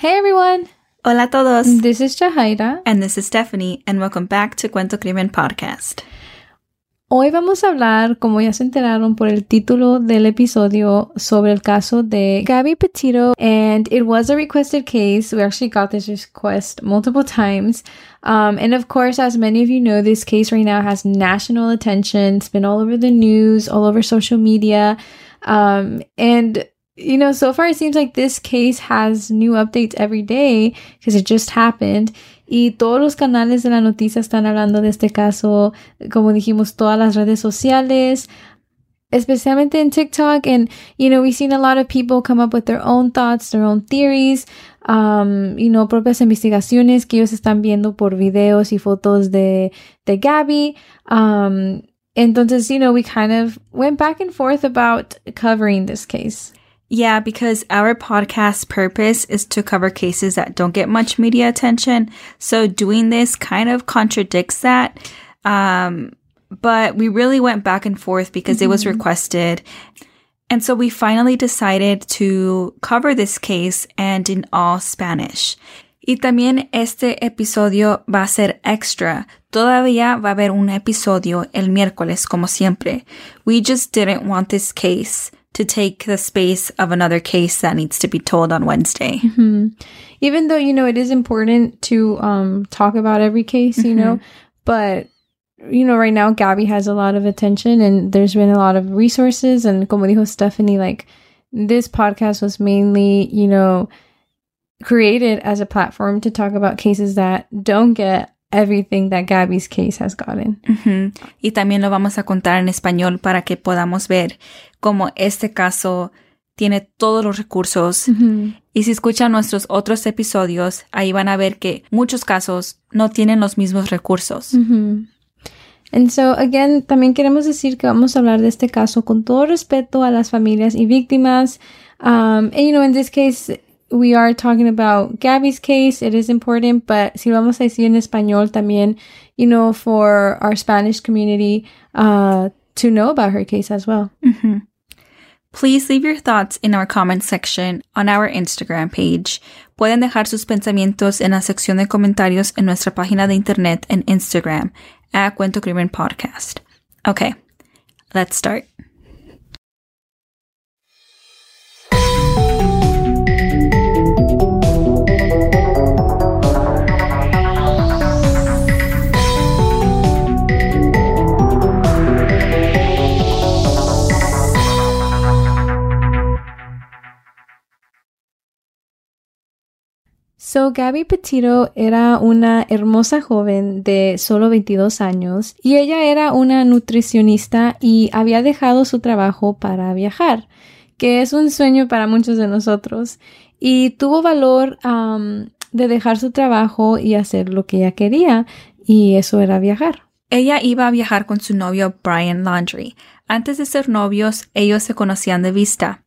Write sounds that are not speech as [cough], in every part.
Hey everyone! Hola a todos. This is Jahaira. And this is Stephanie, and welcome back to Cuento Crimen Podcast. Hoy vamos a hablar, como ya se enteraron por el título del episodio, sobre el caso de Gabby Petito. And it was a requested case. We actually got this request multiple times. Um, and of course, as many of you know, this case right now has national attention. It's been all over the news, all over social media. Um, and you know, so far it seems like this case has new updates every day because it just happened. Y todos los canales de la noticia están hablando de este caso, como dijimos, todas las redes sociales, especialmente en TikTok. And, you know, we've seen a lot of people come up with their own thoughts, their own theories, um, you know, propias investigaciones que ellos están viendo por videos y fotos de, de Gabby. Um, entonces, you know, we kind of went back and forth about covering this case. Yeah, because our podcast purpose is to cover cases that don't get much media attention. So doing this kind of contradicts that. Um, but we really went back and forth because mm-hmm. it was mm-hmm. requested. And so we finally decided to cover this case and in all Spanish. Y también este episodio va a ser extra. Todavía va a haber un episodio el miércoles como siempre. We just didn't want this case to take the space of another case that needs to be told on Wednesday. Mm-hmm. Even though, you know, it is important to um, talk about every case, mm-hmm. you know, mm-hmm. but you know, right now Gabby has a lot of attention and there's been a lot of resources. And como dijo Stephanie, like this podcast was mainly, you know, created as a platform to talk about cases that don't get everything that Gabby's case has gotten. Uh-huh. Y también lo vamos a contar en español para que podamos ver cómo este caso tiene todos los recursos. Y si escuchan nuestros otros episodios, ahí van a ver que muchos casos no tienen los mismos recursos. Uh-huh. And so, again, también queremos decir que vamos a hablar de este caso con todo respeto a las familias y víctimas. Um, and, you know, in this case, we are talking about Gabby's case. It is important, but si lo vamos a decir en español también, you know, for our Spanish community, uh, to know about her case as well. Please leave your thoughts in our comment section on our Instagram page. Pueden dejar sus pensamientos en la sección de comentarios en nuestra página de internet en Instagram at Cuento Crimen Podcast. Okay, let's start. So, Gabby Petito era una hermosa joven de solo 22 años y ella era una nutricionista y había dejado su trabajo para viajar, que es un sueño para muchos de nosotros. Y tuvo valor um, de dejar su trabajo y hacer lo que ella quería, y eso era viajar. Ella iba a viajar con su novio Brian Laundry. Antes de ser novios, ellos se conocían de vista.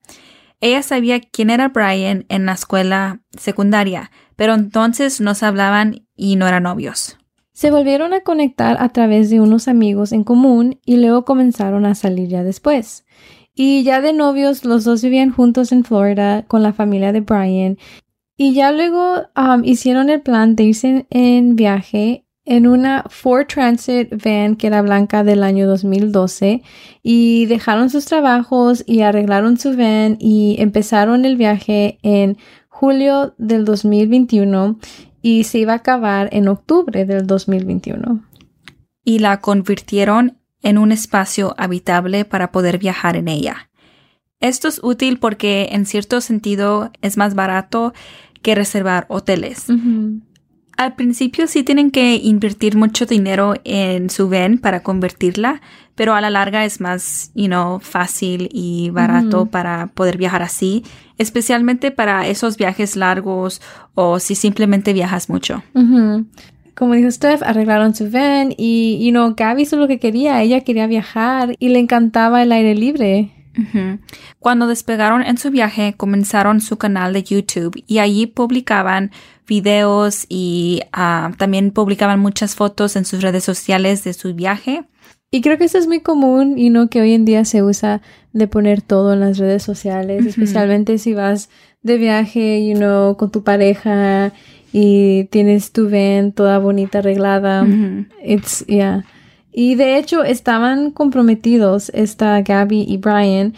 Ella sabía quién era Brian en la escuela secundaria, pero entonces no se hablaban y no eran novios. Se volvieron a conectar a través de unos amigos en común y luego comenzaron a salir ya después. Y ya de novios, los dos vivían juntos en Florida con la familia de Brian. Y ya luego um, hicieron el plan de irse en viaje en una Ford Transit van que era blanca del año 2012 y dejaron sus trabajos y arreglaron su van y empezaron el viaje en julio del 2021 y se iba a acabar en octubre del 2021. Y la convirtieron en un espacio habitable para poder viajar en ella. Esto es útil porque en cierto sentido es más barato que reservar hoteles al principio sí tienen que invertir mucho dinero en su VEN para convertirla, pero a la larga es más, you know, fácil y barato para poder viajar así, especialmente para esos viajes largos o si simplemente viajas mucho. Como dijo Steph, arreglaron su VEN y, you know, Gaby hizo lo que quería. Ella quería viajar y le encantaba el aire libre. Cuando despegaron en su viaje, comenzaron su canal de YouTube y allí publicaban videos y ah, también publicaban muchas fotos en sus redes sociales de su viaje. Y creo que eso es muy común y no que hoy en día se usa de poner todo en las redes sociales, especialmente si vas de viaje, you know, con tu pareja y tienes tu van toda bonita arreglada. It's, yeah. Y de hecho estaban comprometidos esta Gabby y Brian,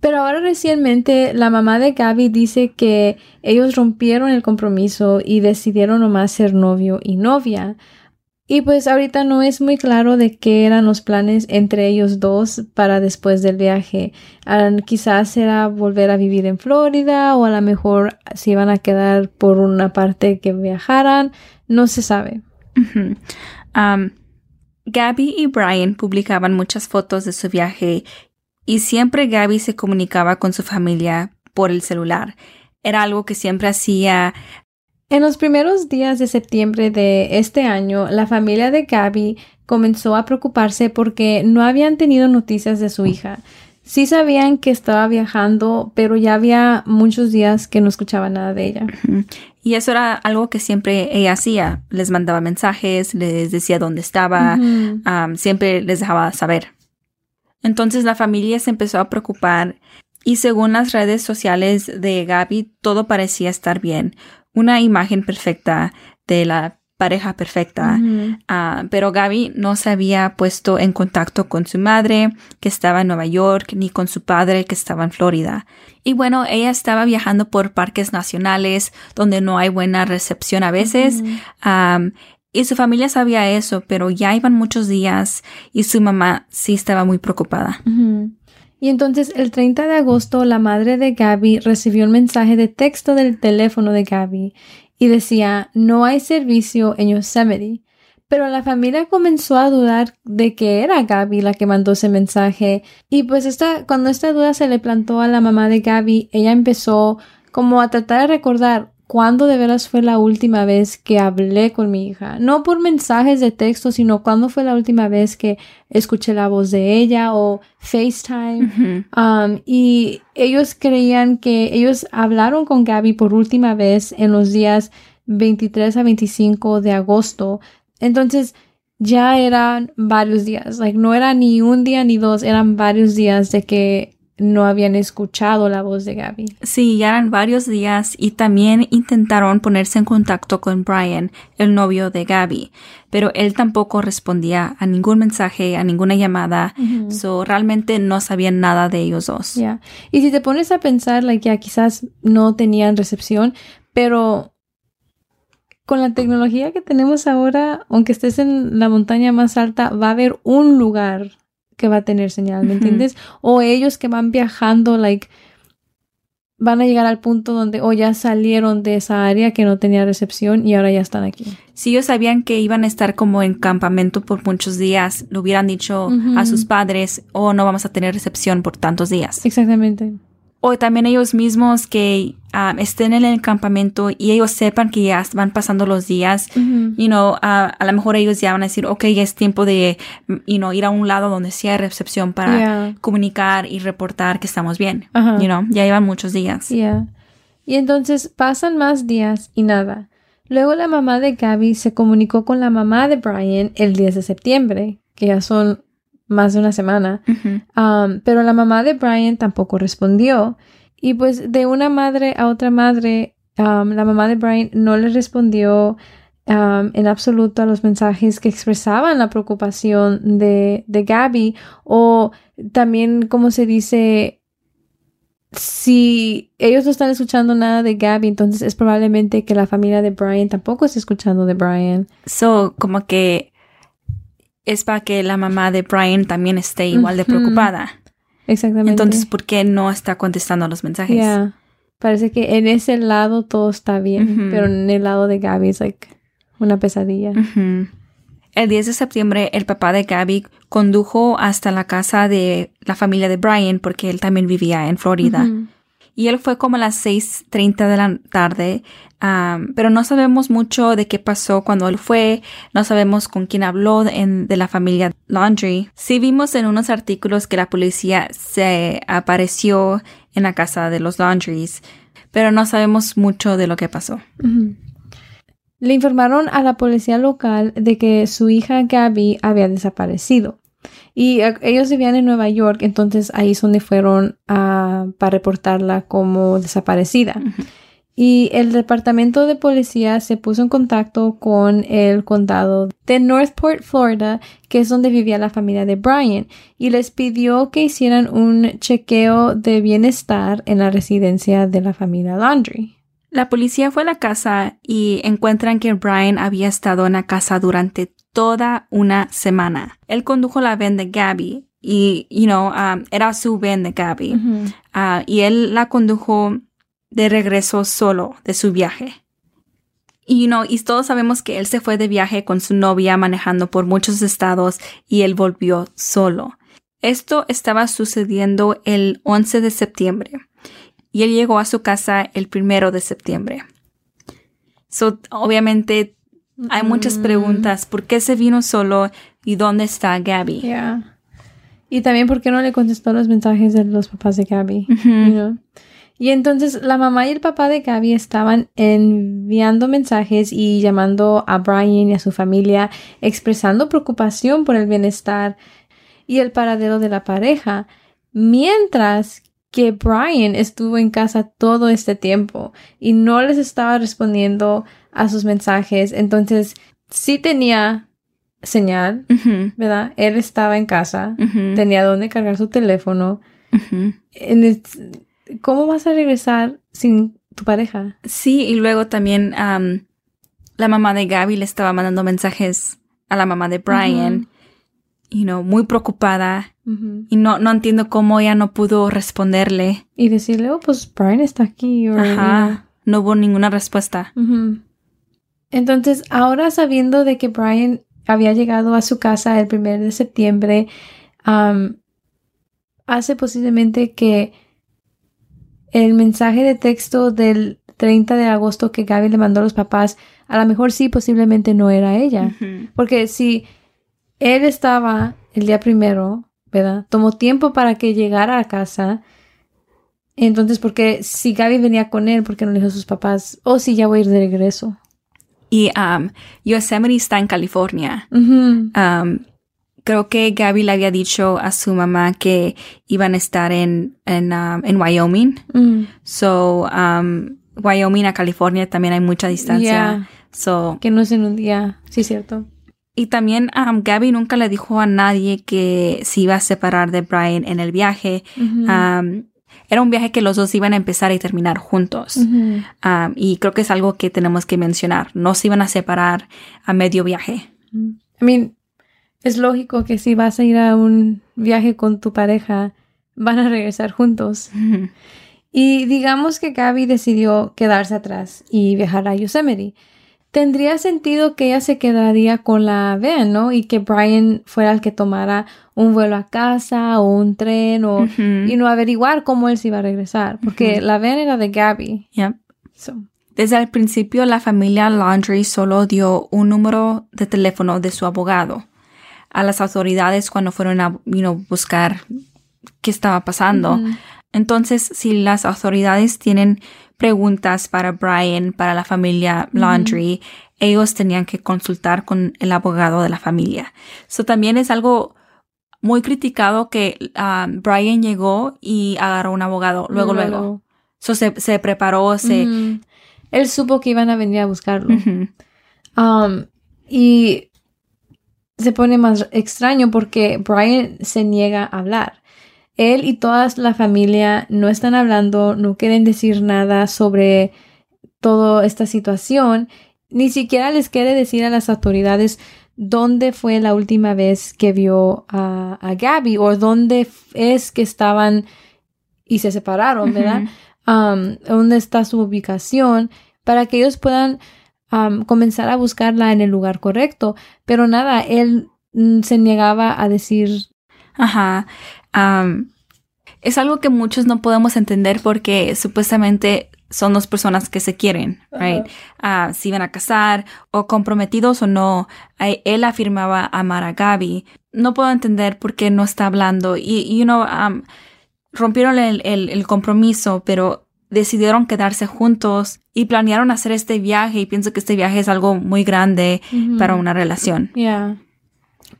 pero ahora recientemente la mamá de Gabby dice que ellos rompieron el compromiso y decidieron nomás ser novio y novia. Y pues ahorita no es muy claro de qué eran los planes entre ellos dos para después del viaje. Ah, quizás era volver a vivir en Florida o a lo mejor se iban a quedar por una parte que viajaran. No se sabe. Gabby y Brian publicaban muchas fotos de su viaje y siempre Gabby se comunicaba con su familia por el celular. Era algo que siempre hacía en los primeros días de septiembre de este año, la familia de Gabby comenzó a preocuparse porque no habían tenido noticias de su hija. Sí sabían que estaba viajando, pero ya había muchos días que no escuchaba nada de ella. Y eso era algo que siempre ella hacía. Les mandaba mensajes, les decía dónde estaba, siempre les dejaba saber. Entonces la familia se empezó a preocupar y según las redes sociales de Gaby, todo parecía estar bien una imagen perfecta de la pareja perfecta. Ah, pero Gaby no se había puesto en contacto con su madre, que estaba en Nueva York, ni con su padre, que estaba en Florida. Y bueno, ella estaba viajando por parques nacionales donde no hay buena recepción a veces. y su familia sabía eso, pero ya iban muchos días y su mamá sí estaba muy preocupada. Y entonces el 30 de agosto la madre de Gaby recibió un mensaje de texto del teléfono de Gaby y decía no hay servicio en Yosemite. Pero la familia comenzó a dudar de que era Gaby la que mandó ese mensaje y pues esta, cuando esta duda se le plantó a la mamá de Gaby, ella empezó como a tratar de recordar cuándo de veras fue la última vez que hablé con mi hija. No por mensajes de texto, sino cuándo fue la última vez que escuché la voz de ella o FaceTime. Um, y ellos creían que ellos hablaron con Gaby por última vez en los días 23 a 25 de agosto. Entonces, ya eran varios días, like, no era ni un día ni dos, eran varios días de que no habían escuchado la voz de Gaby. Sí, ya eran varios días y también intentaron ponerse en contacto con Brian, el novio de Gaby, pero él tampoco respondía a ningún mensaje, a ninguna llamada, so realmente no sabían nada de ellos dos. Y si te pones a pensar, like, ya quizás no tenían recepción, pero con la tecnología que tenemos ahora, aunque estés en la montaña más alta, va a haber un lugar que va a tener señal, ¿me entiendes? O ellos que van viajando, like, van a llegar al punto donde o ya salieron de esa área que no tenía recepción y ahora ya están aquí. Si ellos sabían que iban a estar como en campamento por muchos días, lo hubieran dicho a sus padres o oh, no vamos a tener recepción por tantos días. Exactamente o también ellos mismos que um, estén en el campamento y ellos sepan que ya van pasando los días, you know, a lo mejor ellos ya van a decir, ok, ya es tiempo de, you know, ir a un lado donde sí hay recepción para comunicar y reportar que estamos bien, you know, ya llevan muchos días. Yeah. Y entonces pasan más días y nada. Luego la mamá de Gabby se comunicó con la mamá de Brian el 10 de septiembre, que ya son más de una semana. Um, pero la mamá de Brian tampoco respondió. Y pues de una madre a otra madre, um, la mamá de Brian no le respondió um, en absoluto a los mensajes que expresaban la preocupación de, de Gabby o también, como se dice, si ellos no están escuchando nada de Gabby, entonces es probablemente que la familia de Brian tampoco está escuchando de Brian. So, como que es para que la mamá de Brian también esté igual de preocupada. Exactamente. Entonces, ¿por qué no está contestando los mensajes? Parece que en ese lado todo está bien, pero en el lado de Gaby es like una pesadilla. El 10 de septiembre, el papá de Gabby condujo hasta la casa de la familia de Brian porque él también vivía en Florida. Y él fue como a las 6.30 de la tarde pero no sabemos mucho de qué pasó cuando él fue, no sabemos con quién habló de la familia Laundry. Sí vimos en unos artículos que la policía se apareció en la casa de los Laundries, pero no sabemos mucho de lo que pasó. Le informaron a la policía local de que su hija Gabby había desaparecido. Y eh, ellos vivían en Nueva York, entonces ahí es donde fueron a, para reportarla como desaparecida. Y el departamento de policía se puso en contacto con el condado de Northport, Florida, que es donde vivía la familia de Brian, y les pidió que hicieran un chequeo de bienestar en la residencia de la familia Landry. La policía fue a la casa y encuentran que Brian había estado en la casa durante toda una semana. Él condujo la van de Gabby y, you know, um, era su van de Gabby. Uh, y él la condujo de regreso solo de su viaje. Y, you know, y todos sabemos que él se fue de viaje con su novia manejando por muchos estados y él volvió solo. Esto estaba sucediendo el 11 de septiembre y él llegó a su casa el primero de septiembre. So, obviamente hay muchas mm. preguntas. ¿Por qué se vino solo y dónde está Gabby? Yeah. Y también por qué no le contestó los mensajes de los papás de Gabby. Y entonces la mamá y el papá de Gabby estaban enviando mensajes y llamando a Brian y a su familia, expresando preocupación por el bienestar y el paradero de la pareja, mientras que Brian estuvo en casa todo este tiempo y no les estaba respondiendo a sus mensajes. Entonces, sí tenía señal, ¿verdad? Él estaba en casa, tenía donde cargar su teléfono. ¿Cómo vas a regresar sin tu pareja? Sí, y luego también la mamá de Gaby le estaba mandando mensajes a la mamá de Brian, y no muy preocupada, y no, no entiendo cómo ella no pudo responderle. Y decirle, oh, pues Brian está aquí. Ajá, no hubo ninguna respuesta. Entonces, ahora sabiendo de que Brian había llegado a su casa el primer de septiembre, hace posiblemente que el mensaje de texto del 30 de agosto que Gaby le mandó a los papás, a lo mejor sí, posiblemente no era ella. Porque si él estaba el día primero, ¿verdad? Tomó tiempo para que llegara a casa. Entonces, porque si Gaby venía con él, ¿por qué no le dijo a sus papás? O oh, si ya voy a ir de regreso. Y um, Yosemite está en California. Um, creo que Gaby le había dicho a su mamá que iban a estar en, en, um, en Wyoming. Mm. So, um, Wyoming a California también hay mucha distancia. So, que no es en un día. Sí, cierto. Y también um, Gaby nunca le dijo a nadie que se iba a separar de Brian en el viaje. Era un viaje que los dos iban a empezar y terminar juntos. Um, y creo que es algo que tenemos que mencionar. No se iban a separar a medio viaje. I mean, es lógico que si vas a ir a un viaje con tu pareja, van a regresar juntos. Y digamos que Gaby decidió quedarse atrás y viajar a Yosemite tendría sentido que ella se quedaría con la van, ¿no? Y que Brian fuera el que tomara un vuelo a casa o un tren o y no averiguar cómo él se iba a regresar, porque la van era de Gabby. Yep. Desde el principio la familia Laundry solo dio un número de teléfono de su abogado a las autoridades cuando fueron a buscar qué estaba pasando. Entonces, si las autoridades tienen preguntas para Brian, para la familia Laundry, ellos tenían que consultar con el abogado de la familia. Eso también es algo muy criticado que ah, Brian llegó y agarró un abogado luego, luego. So, se, se preparó, se... Él supo que iban a venir a buscarlo. Um, y se pone más extraño porque Brian se niega a hablar. Él y toda la familia no están hablando, no quieren decir nada sobre toda esta situación, ni siquiera les quiere decir a las autoridades dónde fue la última vez que vio a, a Gabby o dónde es que estaban y se separaron, ¿verdad? Um, dónde está su ubicación para que ellos puedan um, comenzar a buscarla en el lugar correcto. Pero nada, él mm, se negaba a decir. Ajá es algo que muchos no podemos entender porque supuestamente son dos personas que se quieren, right? Ah, si iban a casar o comprometidos o no. Él afirmaba amar a Gaby. No puedo entender por qué no está hablando. Y, you know, rompieron el, compromiso, pero decidieron quedarse juntos y planearon hacer este viaje. Y pienso que este viaje es algo muy grande para una relación. Yeah.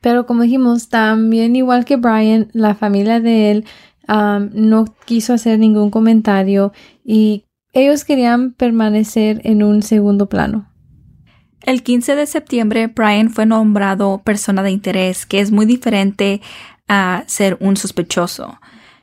Pero como dijimos, también igual que Brian, la familia de él no quiso hacer ningún comentario y ellos querían permanecer en un segundo plano. El 15 de septiembre, Brian fue nombrado persona de interés, que es muy diferente a ser un sospechoso.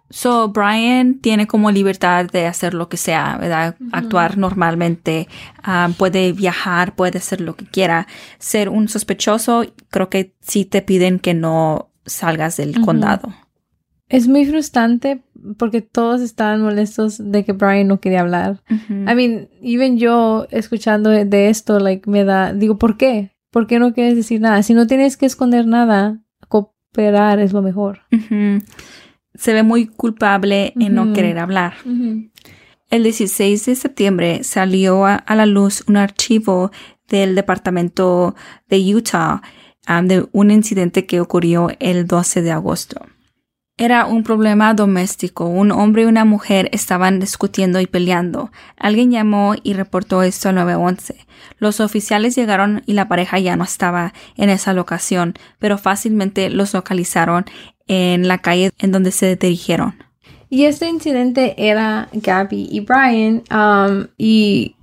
So, Brian tiene como libertad de hacer lo que sea, ¿verdad? Actuar normalmente, ah, puede viajar, puede hacer lo que quiera. Ser un sospechoso, creo que sí te piden que no salgas del condado. Es muy frustrante porque todos estaban molestos de que Brian no quería hablar. I mean, even yo escuchando de esto, like, me da, digo, ¿por qué? ¿Por qué no quieres decir nada? Si no tienes que esconder nada, cooperar es lo mejor se ve muy culpable en no querer hablar. El 16 de septiembre salió a, la luz un archivo del Departamento de Utah um, de un incidente que ocurrió el 12 de agosto. Era un problema doméstico. Un hombre y una mujer estaban discutiendo y peleando. Alguien llamó y reportó esto al 911. Los oficiales llegaron y la pareja ya no estaba en esa locación, pero fácilmente los localizaron en la calle en donde se dirigieron. Y este incidente era Gabby y Brian um, y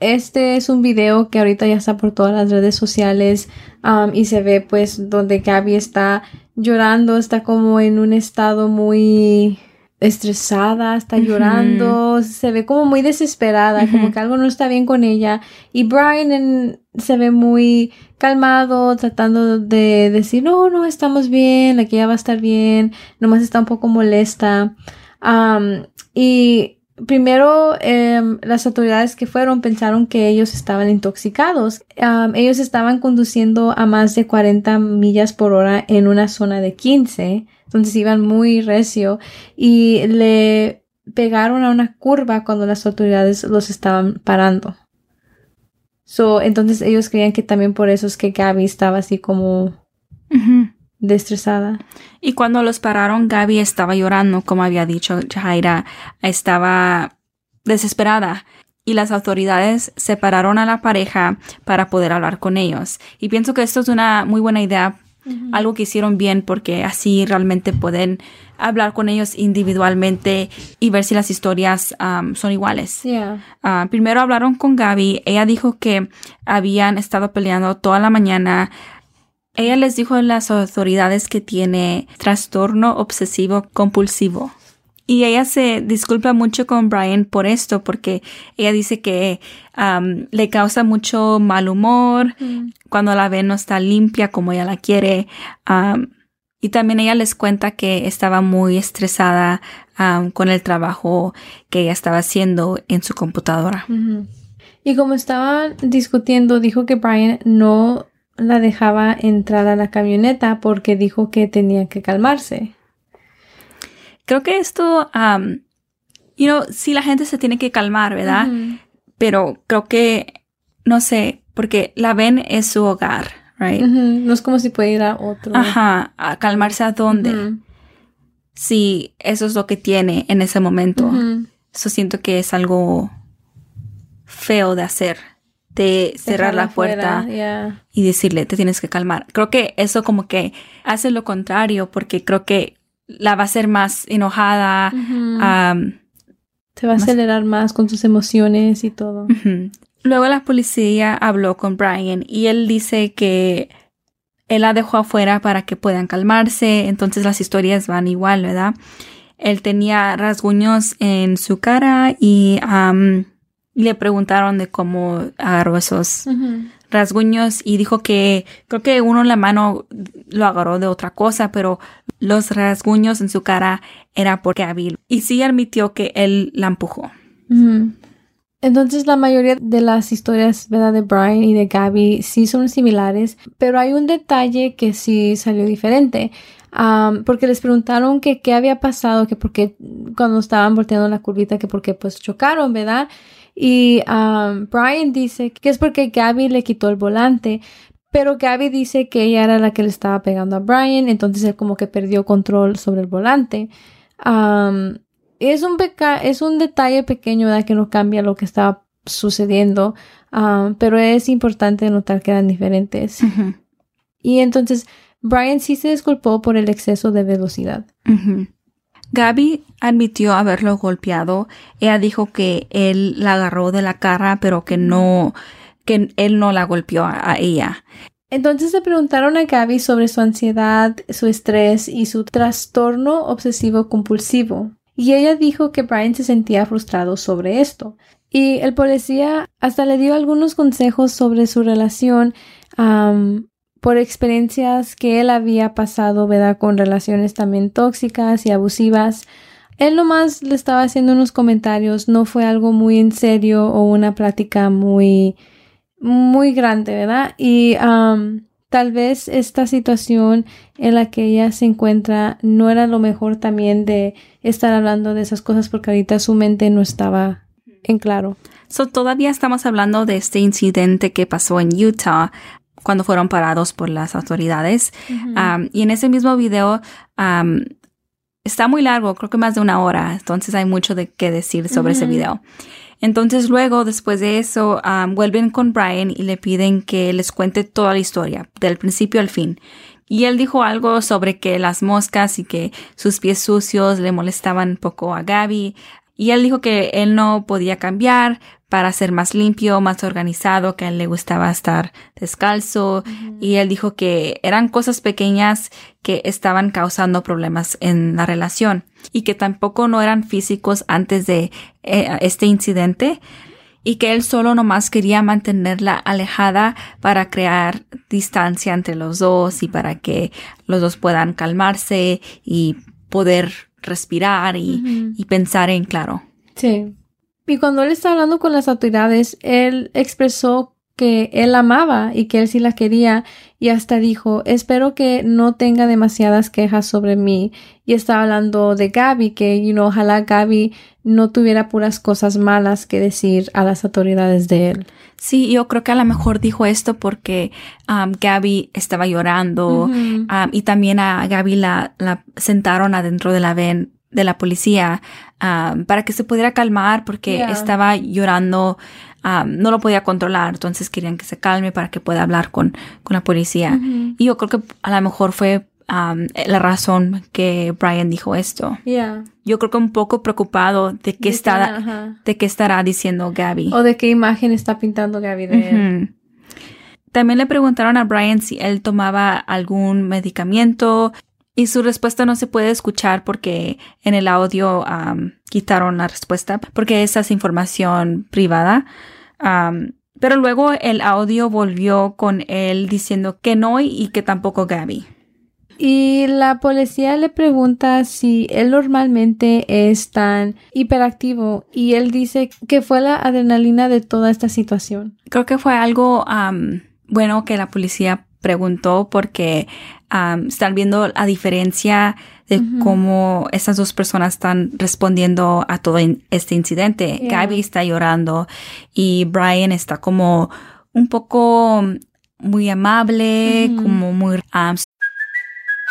este es un video que ahorita ya está por todas las redes sociales um, y se ve pues donde Gabby está llorando, está como en un estado muy estresada, está llorando, se ve como muy desesperada, como que algo no está bien con ella. Y Brian se ve muy calmado, tratando de decir, no, no, estamos bien, la que ya va a estar bien, nomás está un poco molesta. y primero em, las autoridades que fueron pensaron que ellos estaban intoxicados. ellos estaban conduciendo a más de 40 millas por hora en una zona de 15 entonces iban muy recio y le pegaron a una curva cuando las autoridades los estaban parando. So, entonces ellos creían que también por eso es que Gaby estaba así como destresada. Y cuando los pararon, Gaby estaba llorando, como había dicho Jaira, estaba desesperada. Y las autoridades separaron a la pareja para poder hablar con ellos. Y pienso que esto es una muy buena idea algo que hicieron bien porque así realmente pueden hablar con ellos individualmente y ver si las historias um, son iguales. Uh, primero hablaron con Gaby. Ella dijo que habían estado peleando toda la mañana. Ella les dijo a las autoridades que tiene trastorno obsesivo compulsivo. Y ella se disculpa mucho con Brian por esto, porque ella dice que um, le causa mucho mal humor mm. cuando la ve no está limpia como ella la quiere. Um, y también ella les cuenta que estaba muy estresada um, con el trabajo que ella estaba haciendo en su computadora. Y como estaban discutiendo, dijo que Brian no la dejaba entrar a la camioneta porque dijo que tenía que calmarse. Creo que esto, um, you know, sí la gente se tiene que calmar, ¿verdad? Pero creo que, no sé, porque la ven es su hogar, right? No es como si puede ir a otro. Ajá, a calmarse a dónde. Si eso es lo que tiene en ese momento. Eso siento que es algo feo de hacer de cerrar la puerta y decirle, te tienes que calmar. Creo que eso como que hace lo contrario porque creo que la va a hacer más enojada. Se va a acelerar más con sus emociones y todo. Luego la policía habló con Brian y él dice que él la dejó afuera para que puedan calmarse, entonces las historias van igual, ¿verdad? Él tenía rasguños en su cara y le preguntaron de cómo agarró esos rasguños y dijo que creo que uno en la mano lo agarró de otra cosa, pero los rasguños en su cara era porque había. Y sí admitió que él la empujó. Entonces la mayoría de las historias ¿verdad? de Brian y de Gabby sí son similares, pero hay un detalle que sí salió diferente. porque les preguntaron que qué había pasado, que porque cuando estaban volteando la curvita, que porque pues chocaron, ¿verdad? Y um, Brian dice que es porque Gabby le quitó el volante, pero Gabby dice que ella era la que le estaba pegando a Brian, entonces él como que perdió control sobre el volante. Um, es, un es un detalle pequeño ¿verdad? que no cambia lo que estaba sucediendo, um, pero es importante notar que eran diferentes. Y entonces Brian sí se disculpó por el exceso de velocidad. Gaby admitió haberlo golpeado. Ella dijo que él la agarró de la cara, pero que no, que él no la golpeó a, ella. Entonces le preguntaron a Gaby sobre su ansiedad, su estrés y su trastorno obsesivo compulsivo. Y ella dijo que Brian se sentía frustrado sobre esto. Y el policía hasta le dio algunos consejos sobre su relación por experiencias que él había pasado, ¿verdad? Con relaciones también tóxicas y abusivas. Él nomás le estaba haciendo unos comentarios, no fue algo muy en serio o una plática muy, muy grande, ¿verdad? Y tal vez esta situación en la que ella se encuentra no era lo mejor también de estar hablando de esas cosas porque ahorita su mente no estaba en claro. So, todavía estamos hablando de este incidente que pasó en Utah cuando fueron parados por las autoridades. y en ese mismo video está muy largo, creo que más de una hora, entonces hay mucho de qué decir sobre ese video. Entonces luego, después de eso, vuelven con Brian y le piden que les cuente toda la historia, del principio al fin. Y él dijo algo sobre que las moscas y que sus pies sucios le molestaban un poco a Gaby. Y él dijo que él no podía cambiar para ser más limpio, más organizado, que a él le gustaba estar descalzo. Y él dijo que eran cosas pequeñas que estaban causando problemas en la relación y que tampoco no eran físicos antes de eh, este incidente y que él solo nomás quería mantenerla alejada para crear distancia entre los dos y para que los dos puedan calmarse y poder respirar y, y pensar en claro. Sí. Y cuando él estaba hablando con las autoridades, él expresó que él amaba y que él sí la quería y hasta dijo, espero que no tenga demasiadas quejas sobre mí. Y estaba hablando de Gaby, que, you know, ojalá Gaby no tuviera puras cosas malas que decir a las autoridades de él. Sí, yo creo que a lo mejor dijo esto porque um, Gaby estaba llorando um, y también a Gaby la, la sentaron adentro de la ven de la policía um, para que se pudiera calmar porque estaba llorando no lo podía controlar, entonces querían que se calme para que pueda hablar con, con la policía. Y yo creo que a lo mejor fue la razón que Brian dijo esto. Yo creo que un poco preocupado de qué, estará, de qué estará diciendo Gabby. O de qué imagen está pintando Gabby de él. También le preguntaron a Brian si él tomaba algún medicamento y su respuesta no se puede escuchar porque en el audio quitaron la respuesta porque esa es información privada. pero luego el audio volvió con él diciendo que no y que tampoco Gabby. Y la policía le pregunta si él normalmente es tan hiperactivo y él dice que fue la adrenalina de toda esta situación. Creo que fue algo bueno que la policía preguntó porque están viendo la diferencia de cómo estas dos personas están respondiendo a todo este incidente. Gabby está llorando y Brian está como un poco muy amable, como muy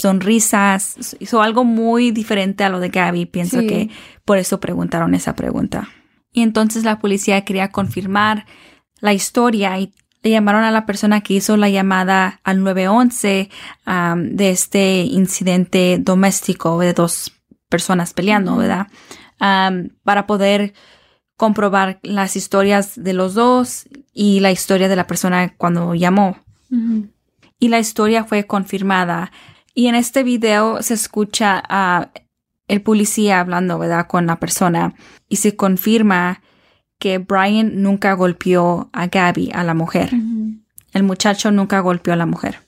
Sonrisas, hizo algo muy diferente a lo de Gabby. Pienso que por eso preguntaron esa pregunta. Y entonces la policía quería confirmar la historia y le llamaron a la persona que hizo la llamada al 911 de este incidente doméstico de dos personas peleando, ¿verdad? para poder comprobar las historias de los dos y la historia de la persona cuando llamó. Y la historia fue confirmada y en este video se escucha a el policía hablando, ¿verdad?, con la persona y se confirma que Brian nunca golpeó a Gabby, a la mujer. El muchacho nunca golpeó a la mujer.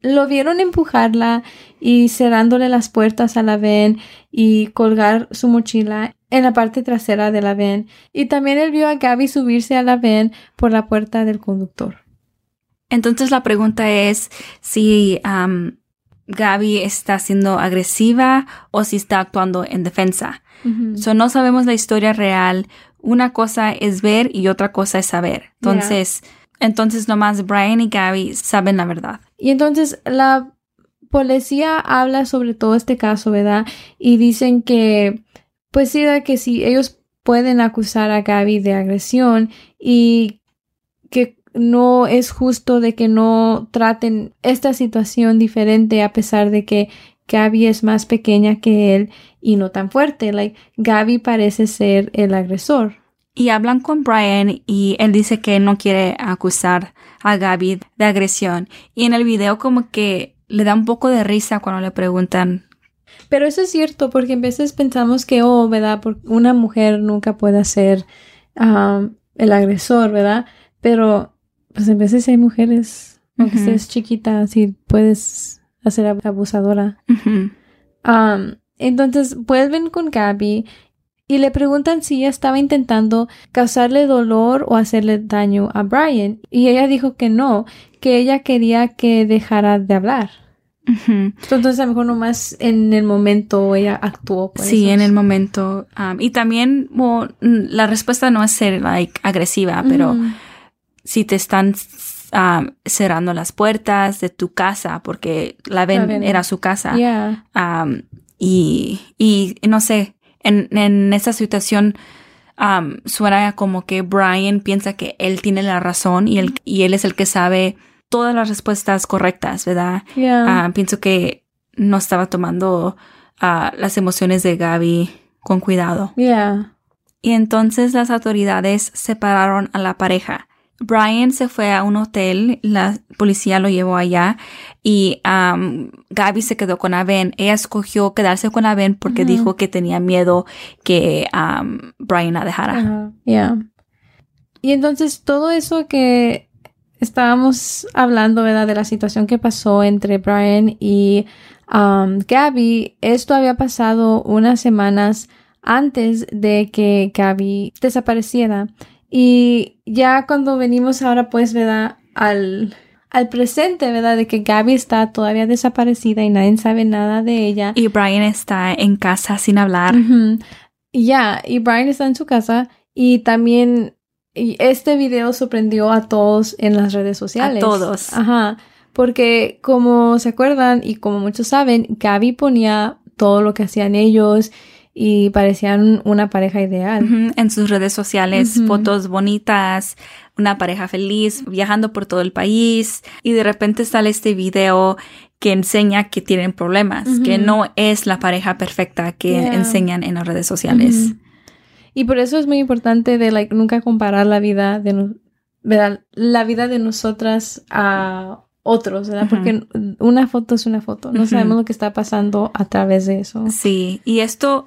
Lo vieron empujarla y cerrándole las puertas a la ven y colgar su mochila en la parte trasera de la ven. Y también él vio a Gabby subirse a la ven por la puerta del conductor. Entonces la pregunta es si Gaby está siendo agresiva o si está actuando en defensa. So, no sabemos la historia real. Una cosa es ver y otra cosa es saber. Entonces, entonces nomás Brian y Gaby saben la verdad. Y entonces la policía habla sobre todo este caso, ¿verdad? Y dicen que, pues sí, que sí, ellos pueden acusar a Gaby de agresión y que no es justo de que no traten esta situación diferente a pesar de que Gaby es más pequeña que él y no tan fuerte. Like, Gaby parece ser el agresor. Y hablan con Brian y él dice que no quiere acusar a Gaby de agresión. Y en el video como que le da un poco de risa cuando le preguntan. Pero eso es cierto, porque a veces pensamos que, oh, ¿verdad? Porque una mujer nunca puede ser um, el agresor, ¿verdad? Pero, pues a veces hay mujeres, aunque Ujú. seas chiquita, si puedes hacer ab- abusadora. Ujú. Um, entonces vuelven con Gaby y le preguntan si ella estaba intentando causarle dolor o hacerle daño a Brian. Y ella dijo que no, que ella quería que dejara de hablar. Entonces a lo mejor nomás en el momento ella actuó. por Sí, en el momento. um, y también la respuesta no es ser like, agresiva, pero. Si te están um, cerrando las puertas de tu casa porque la ven, La ven. era su casa. Yeah. Um, y, y no sé, en, en esa situación um, suena como que Brian piensa que él tiene la razón y él, y él es el que sabe todas las respuestas correctas, ¿verdad? Yeah. Ah, pienso que no estaba tomando ah, las emociones de Gaby con cuidado. yeah. Y entonces las autoridades separaron a la pareja. Brian se fue a un hotel, la policía lo llevó allá y am, Gaby se quedó con Aven. Ella escogió quedarse con Aven porque dijo que tenía miedo que am, Brian la dejara. Yeah. Y entonces todo eso que estábamos hablando, ¿verdad? De la situación que pasó entre Brian y um, Gabby, esto había pasado unas semanas antes de que Gabby desapareciera. Y ya cuando venimos ahora, pues, ¿verdad? Al, al presente, ¿verdad? De que Gabby está todavía desaparecida y nadie sabe nada de ella. Y Brian está en casa sin hablar. Ya, y Brian está en su casa y también y este video sorprendió a todos en las redes sociales. todos. Ajá, porque como se acuerdan y como muchos saben, Gaby ponía todo lo que hacían ellos y parecían una pareja ideal. En sus redes sociales, fotos bonitas, una pareja feliz, viajando por todo el país y de repente sale este video que enseña que tienen problemas, que no es la pareja perfecta que Yeah. enseñan en las redes sociales. Y por eso es muy importante de like nunca comparar la vida de la vida de nosotras a otros, ¿verdad? Porque una foto es una foto. No sabemos lo que está pasando a través de eso. Sí, y esto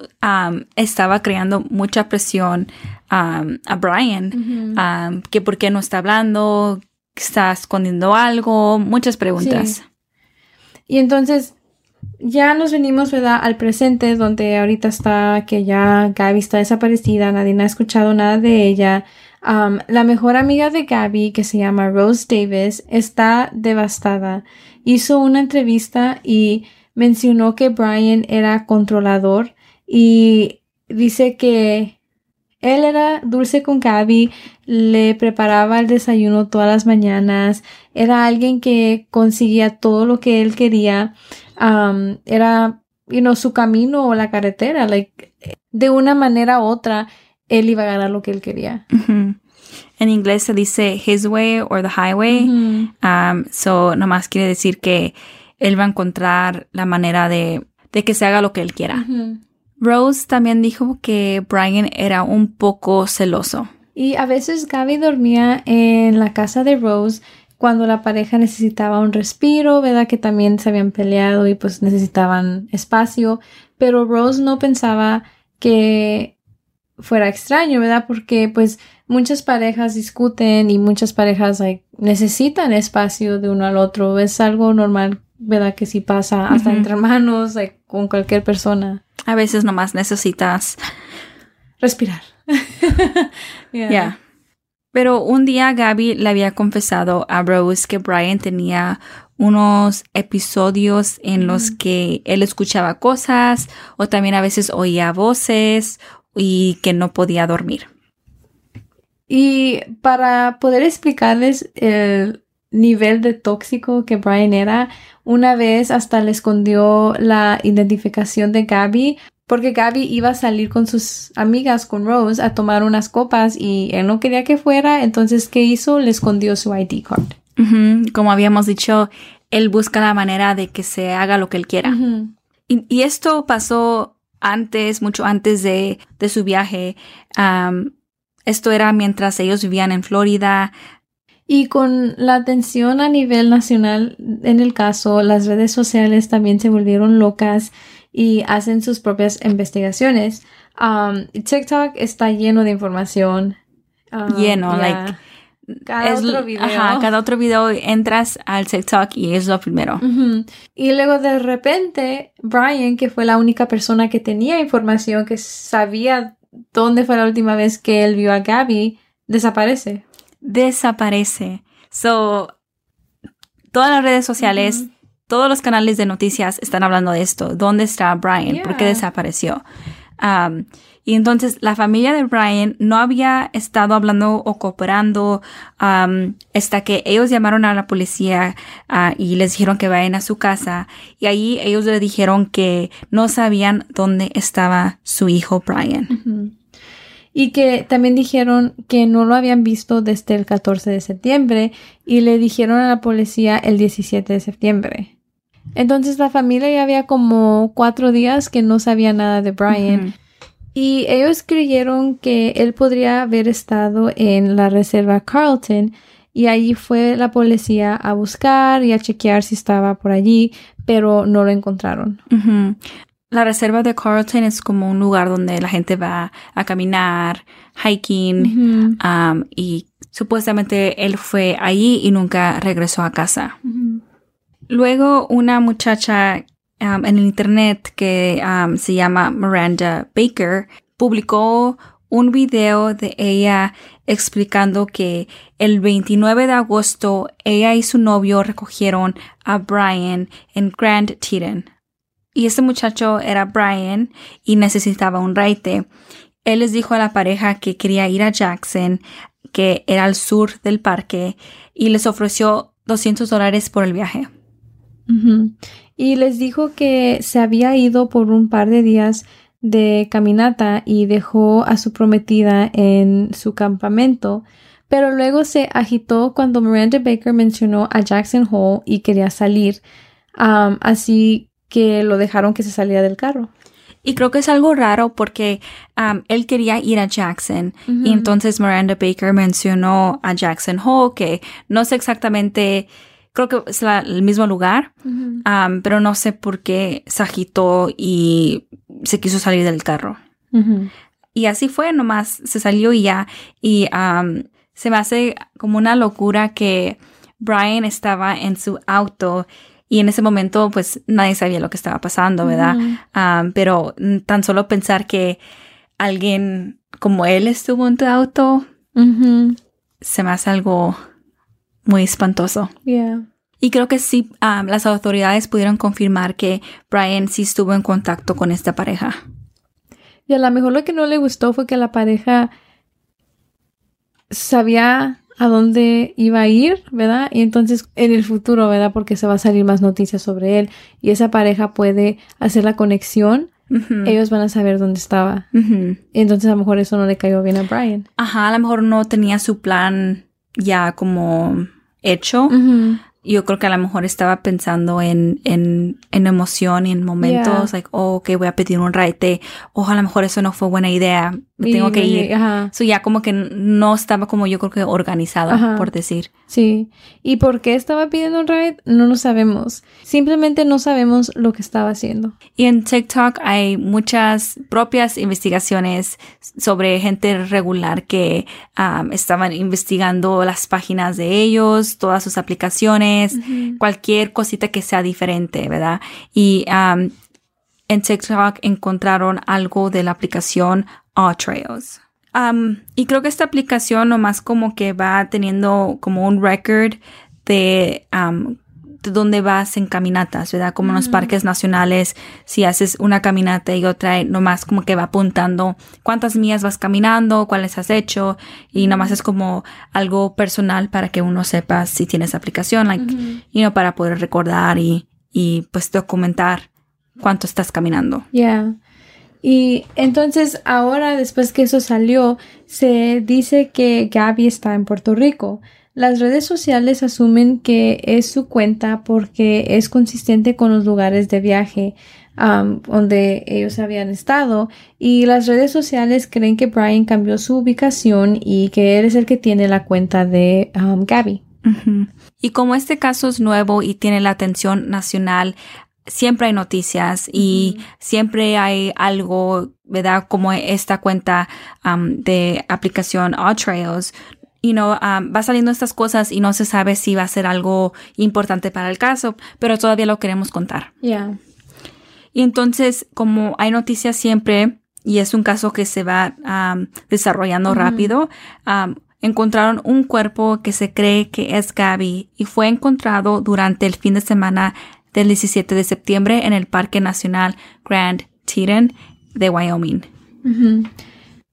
estaba creando mucha presión a Brian, que por qué no está hablando, está escondiendo algo, muchas preguntas. Sí. Y entonces ya nos venimos, ¿verdad? Al presente, donde ahorita está que ya Gaby está desaparecida, nadie ha escuchado nada de ella. La mejor amiga de Gaby, que se llama Rose Davis, está devastada. Hizo una entrevista y mencionó que Brian era controlador y dice que él era dulce con Gaby, le preparaba el desayuno todas las mañanas, era alguien que conseguía todo lo que él quería, era, you know, su camino o la carretera, like, de una manera u otra, él iba a ganar lo que él quería. En inglés se dice his way or the highway. Um, so, nomás quiere decir que él va a encontrar la manera de, de que se haga lo que él quiera. Rose también dijo que Brian era un poco celoso. Y a veces Gaby dormía en la casa de Rose cuando la pareja necesitaba un respiro, ¿verdad? Que también se habían peleado y pues necesitaban espacio. Pero Rose no pensaba que fuera extraño, ¿verdad? Porque pues muchas parejas discuten y muchas parejas like, necesitan espacio de uno al otro. Es algo normal, ¿verdad? Que sí pasa hasta entre hermanos, like, con cualquier persona. A veces nomás necesitas, Respirar. [laughs] Yeah. ya. Pero un día Gaby le había confesado a Rose que Brian tenía unos episodios en los que él escuchaba cosas o también a veces oía voces y que no podía dormir. Y para poder explicarles el nivel de tóxico que Brian era, una vez hasta le escondió la identificación de Gaby porque Gaby iba a salir con sus amigas, con Rose, a tomar unas copas y él no quería que fuera, entonces ¿qué hizo? Le escondió su ID card. Como habíamos dicho, él busca la manera de que se haga lo que él quiera. y, y esto pasó antes, mucho antes de, de su viaje. Esto era mientras ellos vivían en Florida. Y con la atención a nivel nacional en el caso, las redes sociales también se volvieron locas y hacen sus propias investigaciones. Um, TikTok está lleno de información. Um, Lleno, yeah. like, Cada es- otro video. Ajá, cada otro video entras al TikTok y es lo primero. Y luego de repente, Brian, que fue la única persona que tenía información, que sabía dónde fue la última vez que él vio a Gabby, desaparece. Desaparece. So, todas las redes sociales, todos los canales de noticias están hablando de esto. ¿Dónde está Brian? ¿Por qué desapareció? Um, y entonces la familia de Brian no había estado hablando o cooperando um, hasta que ellos llamaron a la policía ah, y les dijeron que vayan a su casa. Y ahí ellos le dijeron que no sabían dónde estaba su hijo Brian. Y que también dijeron que no lo habían visto desde el 14 de septiembre y le dijeron a la policía el 17 de septiembre. Entonces la familia ya había como cuatro días que no sabía nada de Brian. Y ellos creyeron que él podría haber estado en la reserva Carlton y allí fue la policía a buscar y a chequear si estaba por allí, pero no lo encontraron. La reserva de Carlton es como un lugar donde la gente va a caminar, hiking, um, y supuestamente él fue allí y nunca regresó a casa. Luego una muchacha um, en el internet que um, se llama Miranda Baker publicó un video de ella explicando que el 29 de agosto ella y su novio recogieron a Brian en Grand Teton. Y este muchacho era Brian y necesitaba un raite. Él les dijo a la pareja que quería ir a Jackson, que era al sur del parque, y les ofreció 200 dólares por el viaje. Y les dijo que se había ido por un par de días de caminata y dejó a su prometida en su campamento, pero luego se agitó cuando Miranda Baker mencionó a Jackson Hole y quería salir, Am, así que lo dejaron que se saliera del carro. Y creo que es algo raro porque um, él quería ir a Jackson y entonces Miranda Baker mencionó a Jackson Hole, que no sé exactamente, creo que es la- el mismo lugar, um, pero no sé por qué se agitó y se quiso salir del carro. Y así fue, nomás se salió y ya. Y um, se me hace como una locura que Brian estaba en su auto y en ese momento pues nadie sabía lo que estaba pasando, ¿verdad? Um, pero tan solo pensar que alguien como él estuvo en tu auto se me hace algo muy espantoso. Yeah. Y creo que sí, um, las autoridades pudieron confirmar que Brian sí estuvo en contacto con esta pareja. Y a lo mejor lo que no le gustó fue que la pareja sabía a dónde iba a ir, ¿verdad? Y entonces en el futuro, ¿verdad? Porque se va a salir más noticias sobre él y esa pareja puede hacer la conexión, ellos van a saber dónde estaba. Y entonces a lo mejor eso no le cayó bien a Brian. Ajá, a lo mejor no tenía su plan ya como hecho. Yo creo que a lo mejor estaba pensando en, en, en emoción y en momentos, Yeah. like, oh, ok, voy a pedir un raite. O a lo mejor eso no fue buena idea. Me tengo que ir. Ajá. So ya como que no estaba como yo creo que organizado, Ajá. por decir. Sí. ¿Y por qué estaba pidiendo un ride? No lo sabemos. Simplemente no sabemos lo que estaba haciendo. Y en TikTok hay muchas propias investigaciones sobre gente regular que um, estaban investigando las páginas de ellos, todas sus aplicaciones, cualquier cosita que sea diferente, ¿verdad? Y um, en TikTok encontraron algo de la aplicación Alltrails. Um, y creo que esta aplicación nomás como que va teniendo como un record de, um, de dónde vas en caminatas, ¿verdad? Como en los parques nacionales, si haces una caminata y otra, nomás como que va apuntando cuántas millas vas caminando, cuáles has hecho, y nomás es como algo personal para que uno sepa si tienes aplicación, like, you know, para poder recordar y, y pues documentar cuánto estás caminando. Yeah. Y entonces ahora, después que eso salió, se dice que Gaby está en Puerto Rico. Las redes sociales asumen que es su cuenta porque es consistente con los lugares de viaje um, donde ellos habían estado y las redes sociales creen que Brian cambió su ubicación y que él es el que tiene la cuenta de um. Ujú. Y como este caso es nuevo y tiene la atención nacional, siempre hay noticias y siempre hay algo, ¿verdad? Como esta cuenta um, de aplicación Trails. You know, um, va saliendo estas cosas y no se sabe si va a ser algo importante para el caso, pero todavía lo queremos contar. Yeah. Y entonces, como hay noticias siempre, y es un caso que se va um, desarrollando rápido, um, encontraron un cuerpo que se cree que es Gaby y fue encontrado durante el fin de semana del 17 de septiembre en el Parque Nacional Grand Teton de Wyoming.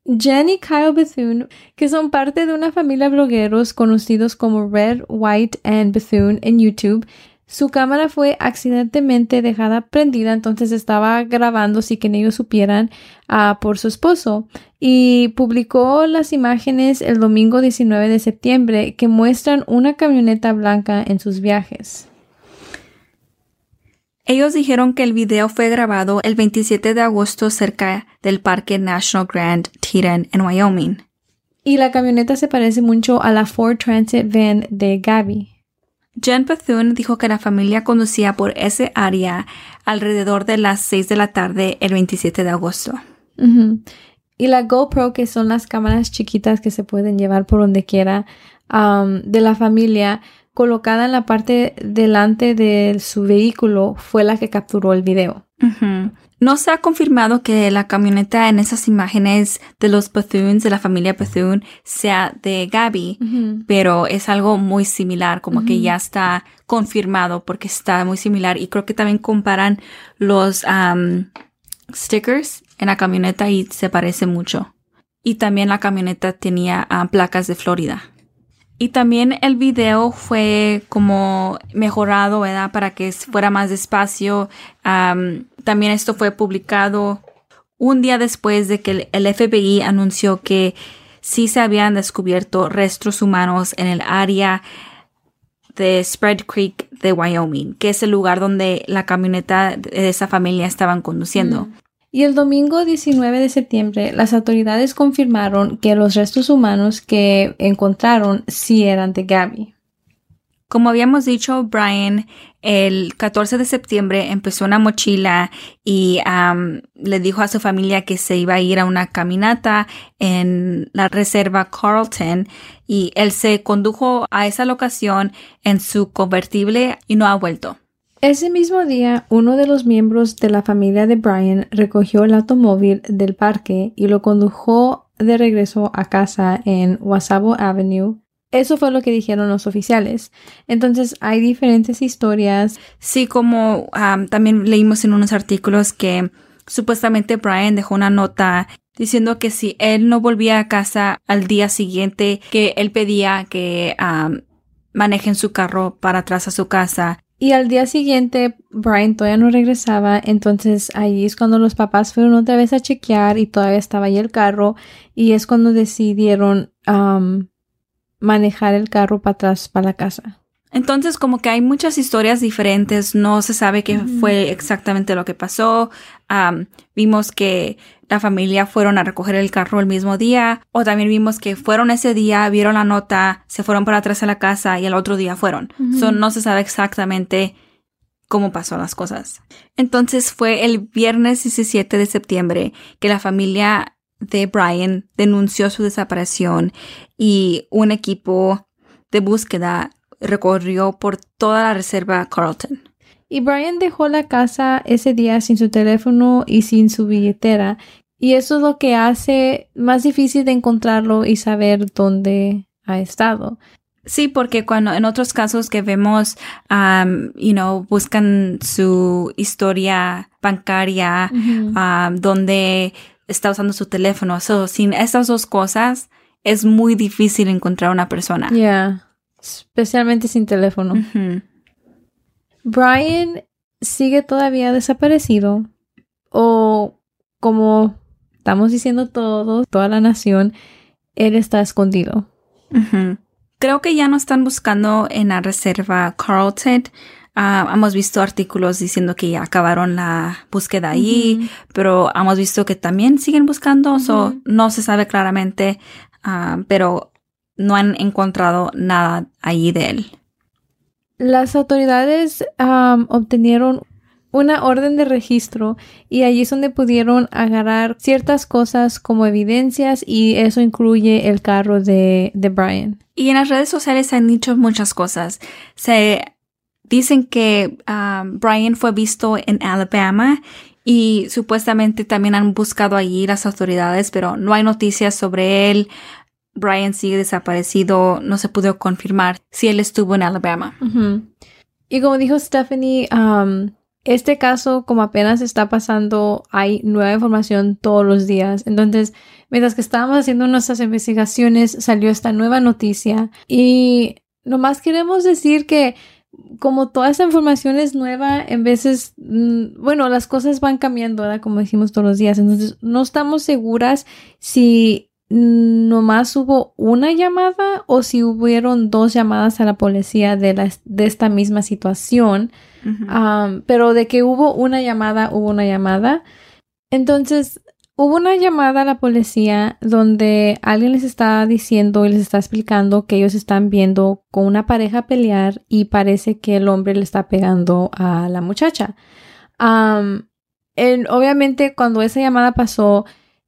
Jen y Kyle Bethune, que son parte de una familia de blogueros conocidos como Red, White and Bethune en YouTube, su cámara fue accidentalmente dejada prendida, entonces estaba grabando sin que ellos supieran ah, por su esposo y publicó las imágenes el domingo 19 de septiembre que muestran una camioneta blanca en sus viajes. Ellos dijeron que el video fue grabado el 27 de agosto cerca del Parque National Grand Teton en Wyoming. Y la camioneta se parece mucho a la Ford Transit van de Gaby. Jen Bethune dijo que la familia conducía por ese área alrededor de las 6 de la tarde el 27 de agosto. Y la GoPro, que son las cámaras chiquitas que se pueden llevar por donde quiera um, de la familia, colocada en la parte delante de su vehículo, fue la que capturó el video. No se ha confirmado que la camioneta en esas imágenes de los Bethunes, de la familia Bethune, sea de Gaby, pero es algo muy similar, como que ya está confirmado porque está muy similar y creo que también comparan los stickers en la camioneta y se parece mucho. Y también la camioneta tenía ah, placas de Florida. Y también el video fue como mejorado, ¿verdad? Para que fuera más despacio. Am, también esto fue publicado un día después de que el- FBI anunció que sí se habían descubierto restos humanos en el área de Spread Creek de Wyoming, que es el lugar donde la camioneta de esa familia estaban conduciendo. Y el domingo 19 de septiembre, las autoridades confirmaron que los restos humanos que encontraron sí eran de Gaby. Como habíamos dicho, Brian el 14 de septiembre empezó una mochila y le dijo a su familia que se iba a ir a una caminata en la reserva Carlton y él se condujo a esa locación en su convertible y no ha vuelto. Ese mismo día, uno de los miembros de la familia de Brian recogió el automóvil del parque y lo condujo de regreso a casa en Wasabo Avenue. Eso fue lo que dijeron los oficiales. Entonces hay diferentes historias. Sí, como am, también leímos en unos artículos que supuestamente Brian dejó una nota diciendo que si él no volvía a casa al día siguiente, que él pedía que am, manejen su carro para atrás a su casa. Y al día siguiente, Brian todavía no regresaba. Entonces ahí es cuando los papás fueron otra vez a chequear y todavía estaba ahí el carro. Y es cuando decidieron um, manejar el carro para atrás para la casa. Entonces, como que hay muchas historias diferentes, no se sabe qué fue exactamente lo que pasó. Am, vimos que la familia fueron a recoger el carro el mismo día, o también vimos que fueron ese día, vieron la nota, se fueron para atrás a la casa y el otro día fueron. So, no se sabe exactamente cómo pasó las cosas. Entonces fue el viernes 17 de septiembre que la familia de Brian denunció su desaparición y un equipo de búsqueda recorrió por toda la reserva Carlton. Y Brian dejó la casa ese día sin su teléfono y sin su billetera. Y eso es lo que hace más difícil de encontrarlo y saber dónde ha estado. Sí, porque cuando en otros casos que vemos, um, you know, buscan su historia bancaria, um, donde está usando su teléfono. So, sin estas dos cosas, es muy difícil encontrar una persona. Yeah. Especialmente sin teléfono. Brian sigue todavía desaparecido o como estamos diciendo todos, toda la nación, él está escondido. Creo que ya no están buscando en la reserva Carlton. Ah, hemos visto artículos diciendo que ya acabaron la búsqueda allí, pero hemos visto que también siguen buscando, so no se sabe claramente, ah, pero no han encontrado nada allí de él. Las autoridades am, obtenieron una orden de registro y allí es donde pudieron agarrar ciertas cosas como evidencias y eso incluye el carro de, de Brian. Y en las redes sociales se han dicho muchas cosas. Se dicen que ah, Brian fue visto en Alabama y supuestamente también han buscado allí las autoridades, pero no hay noticias sobre él. Brian sigue desaparecido, no se pudo confirmar si él estuvo en Alabama. Y como dijo Stephanie, am, este caso, como apenas está pasando, hay nueva información todos los días. Entonces, mientras que estábamos haciendo nuestras investigaciones, salió esta nueva noticia. Y nomás queremos decir que como toda esta información es nueva, en veces, mm, bueno, las cosas van cambiando, ¿verdad? Como decimos todos los días. Entonces, no estamos seguras si nomás hubo una llamada o si hubieron dos llamadas a la policía de, la- de esta misma situación. Um, pero de que hubo una llamada, hubo una llamada. Entonces, hubo una llamada a la policía donde alguien les está diciendo y les está explicando que ellos están viendo con una pareja pelear y parece que el hombre le está pegando a la muchacha. Um, en- obviamente, cuando esa llamada pasó,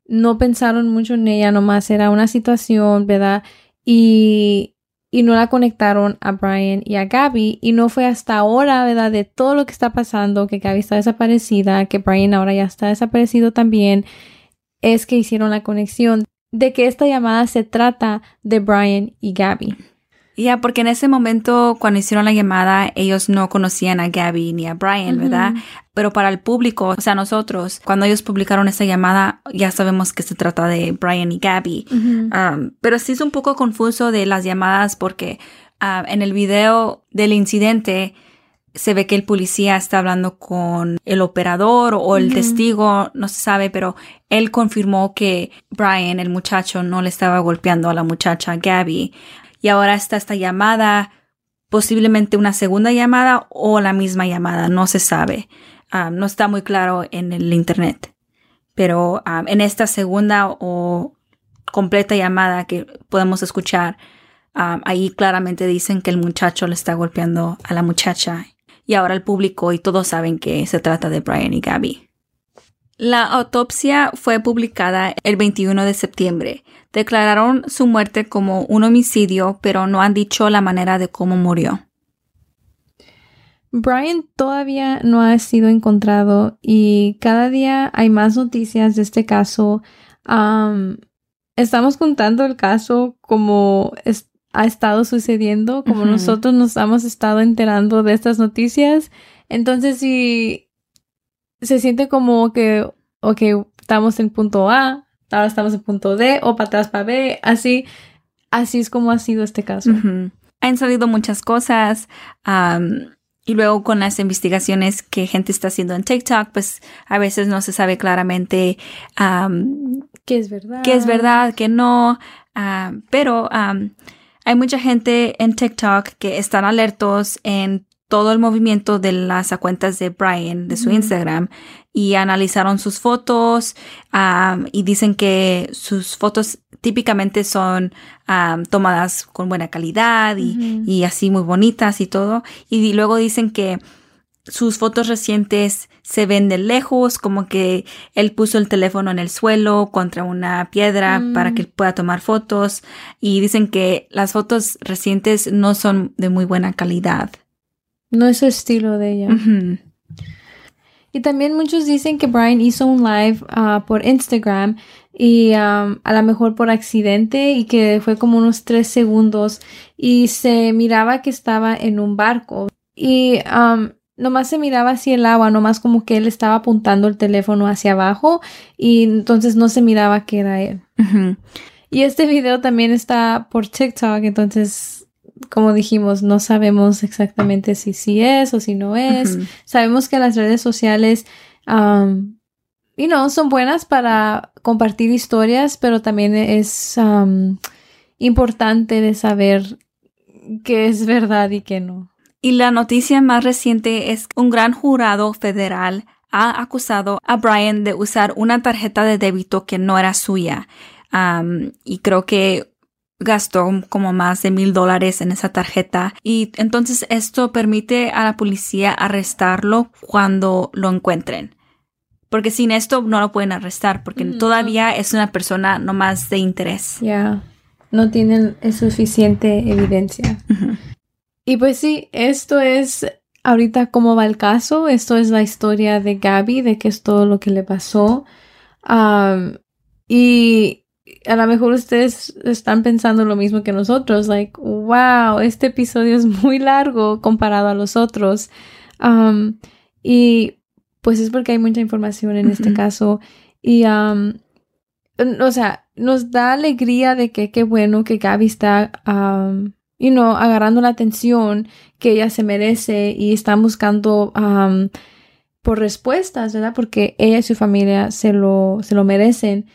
no pensaron mucho en ella, nomás era una situación, ¿verdad? Y, y no la conectaron a Brian y a Gabby. Y no fue hasta ahora, ¿verdad? De todo lo que está pasando, que Gabby está desaparecida, que Brian ahora ya está desaparecido también, es que hicieron la conexión de que esta llamada se trata de Brian y Gabby. Ya, porque en ese momento, cuando hicieron la llamada, ellos no conocían a Gabby ni a Brian, ¿verdad? Pero para el público, o sea, nosotros, cuando ellos publicaron esa llamada, ya sabemos que se trata de Brian y Gabby. Um, pero sí es un poco confuso de las llamadas porque ah, en el video del incidente se ve que el policía está hablando con el operador o el testigo, no se sabe, pero él confirmó que Brian, el muchacho, no le estaba golpeando a la muchacha Gabby. Y ahora está esta llamada, posiblemente una segunda llamada o la misma llamada, no se sabe. Ah, no está muy claro en el internet. Pero ah, en esta segunda o completa llamada que podemos escuchar, ah, ahí claramente dicen que el muchacho le está golpeando a la muchacha. Y ahora el público y todos saben que se trata de Brian y Gabby. La autopsia fue publicada el 21 de septiembre. Declararon su muerte como un homicidio, pero no han dicho la manera de cómo murió. Brian todavía no ha sido encontrado y cada día hay más noticias de este caso. Am, estamos contando el caso como es- ha estado sucediendo, como nosotros nos hemos estado enterando de estas noticias. Entonces, si se siente como que, ok, estamos en punto A, ahora estamos en punto D, o para atrás para B, así, así es como ha sido este caso. Ujú. Han salido muchas cosas. am, y luego con las investigaciones que gente está haciendo en TikTok, pues a veces no se sabe claramente am, Que es verdad. qué es verdad, qué no. pero am, hay mucha gente en TikTok que están alertos en todo el movimiento de las cuentas de Brian, de su Instagram, y analizaron sus fotos y dicen que sus fotos típicamente son tomadas con buena calidad y, y así muy bonitas y todo. Y luego dicen que sus fotos recientes se ven de lejos, como que él puso el teléfono en el suelo contra una piedra para que él pueda tomar fotos. Y dicen que las fotos recientes no son de muy buena calidad. No es su estilo de ella. Y también muchos dicen que Brian hizo un live ah, por Instagram y um, a lo mejor por accidente y que fue como unos tres segundos y se miraba que estaba en un barco y um, nomás se miraba hacia el agua, nomás como que él estaba apuntando el teléfono hacia abajo y entonces no se miraba que era él. Y este video también está por TikTok, entonces, como dijimos, no sabemos exactamente si sí es o si no es. Sabemos que las redes sociales, um, you know, son buenas para compartir historias, pero también es um, importante de saber qué es verdad y qué no. Y la noticia más reciente es que un gran jurado federal ha acusado a Brian de usar una tarjeta de débito que no era suya. Y creo que gastó como más de mil dólares en esa tarjeta. Y entonces esto permite a la policía arrestarlo cuando lo encuentren. Porque sin esto no lo pueden arrestar, porque Mm, todavía es una persona no más de interés. Ya, no tienen suficiente evidencia. Y pues sí, esto es ahorita cómo va el caso. Esto es la historia de Gaby, de qué es todo lo que le pasó. Y a lo mejor ustedes están pensando lo mismo que nosotros, like, wow, este episodio es muy largo comparado a los otros. Am, y pues es porque hay mucha información en este caso. Y, n- o sea, nos da alegría de que qué bueno que Gaby está, am, you know, agarrando la atención que ella se merece y están buscando am, por respuestas, ¿verdad? Porque ella y su familia se lo, se lo merecen.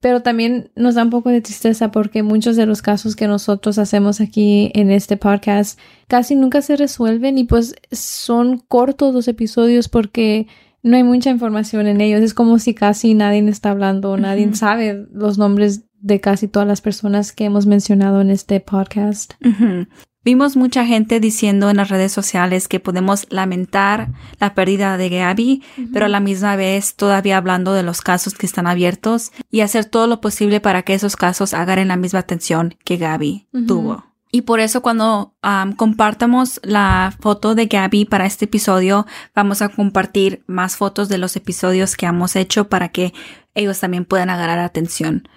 Pero también nos da un poco de tristeza porque muchos de los casos que nosotros hacemos aquí en este podcast casi nunca se resuelven y pues son cortos los episodios porque no hay mucha información en ellos. Es como si casi nadie está hablando, nadie sabe los nombres de casi todas las personas que hemos mencionado en este podcast. Vimos mucha gente diciendo en las redes sociales que podemos lamentar la pérdida de Gaby, pero a la misma vez todavía hablando de los casos que están abiertos y hacer todo lo posible para que esos casos agarren la misma atención que Gaby tuvo. Y por eso cuando am, compartamos la foto de Gaby para este episodio, vamos a compartir más fotos de los episodios que hemos hecho para que ellos también puedan agarrar atención.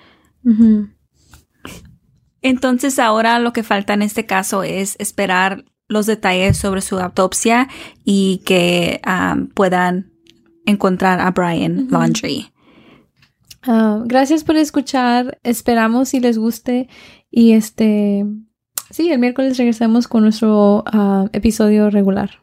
Entonces ahora lo que falta en este caso es esperar los detalles sobre su autopsia y que um, puedan encontrar a Brian. Laundry. Ah, gracias por escuchar. Esperamos si les guste. Y este, sí, el miércoles regresamos con nuestro ah, episodio regular.